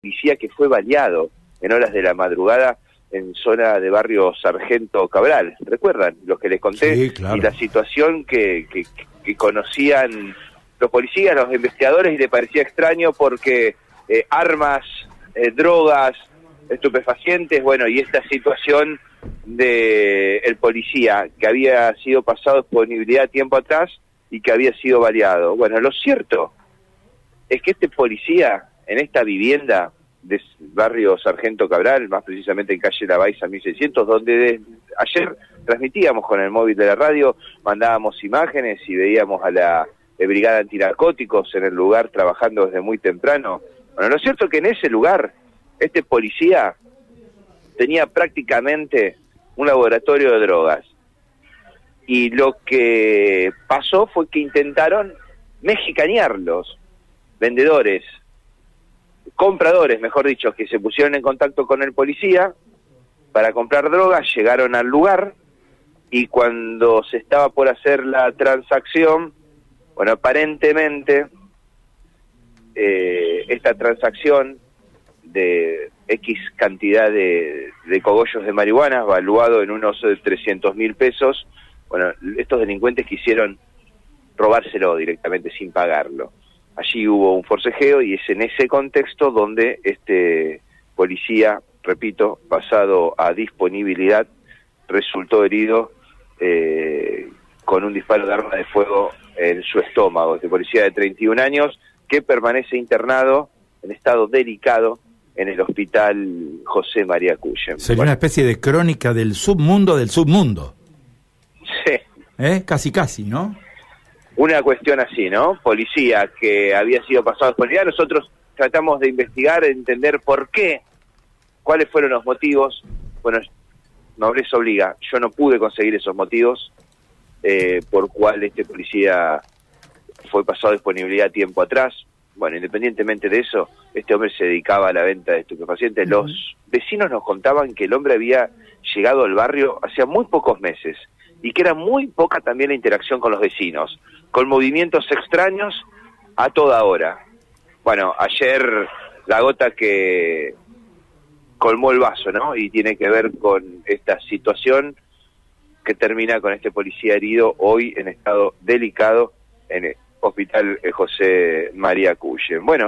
policía que fue baleado en horas de la madrugada en zona de barrio Sargento Cabral. ¿Recuerdan? Los que les conté. Sí, claro. Y la situación que, que, que conocían los policías, los investigadores, y le parecía extraño porque eh, armas, eh, drogas, estupefacientes, bueno, y esta situación de el policía que había sido pasado disponibilidad tiempo atrás y que había sido baleado. Bueno, lo cierto es que este policía en esta vivienda de barrio Sargento Cabral, más precisamente en calle La Baiza 1600, donde de, ayer transmitíamos con el móvil de la radio, mandábamos imágenes y veíamos a la eh, brigada antinarcóticos en el lugar trabajando desde muy temprano. Bueno, lo cierto es que en ese lugar este policía tenía prácticamente un laboratorio de drogas. Y lo que pasó fue que intentaron mexicanearlos, vendedores, compradores, mejor dicho, que se pusieron en contacto con el policía para comprar drogas, llegaron al lugar y cuando se estaba por hacer la transacción, bueno, aparentemente eh, esta transacción de X cantidad de, de, cogollos de marihuana, valuado en unos 300 mil pesos, bueno, estos delincuentes quisieron robárselo directamente sin pagarlo. Allí hubo un forcejeo y es en ese contexto donde este policía, repito, pasado a disponibilidad, resultó herido eh, con un disparo de arma de fuego en su estómago. Este policía de 31 años que permanece internado en estado delicado en el hospital José María Cuyen. Sería bueno. una especie de crónica del submundo del submundo. Sí. ¿Eh? Casi, casi, ¿no? Una cuestión así, ¿no? Policía que había sido pasado por. Nosotros tratamos de investigar, entender por qué, cuáles fueron los motivos. Bueno, nobleza obliga. Yo no pude conseguir esos motivos eh, por cuál este policía fue pasado a disponibilidad tiempo atrás. Bueno, independientemente de eso, este hombre se dedicaba a la venta de estupefacientes. Uh -huh. Los vecinos nos contaban que el hombre había llegado al barrio hacía muy pocos meses y que era muy poca también la interacción con los vecinos, con movimientos extraños a toda hora. Bueno, ayer la gota que colmó el vaso, ¿no? Y tiene que ver con esta situación que termina con este policía herido hoy en estado delicado en el hospital José María Cuyen. Bueno,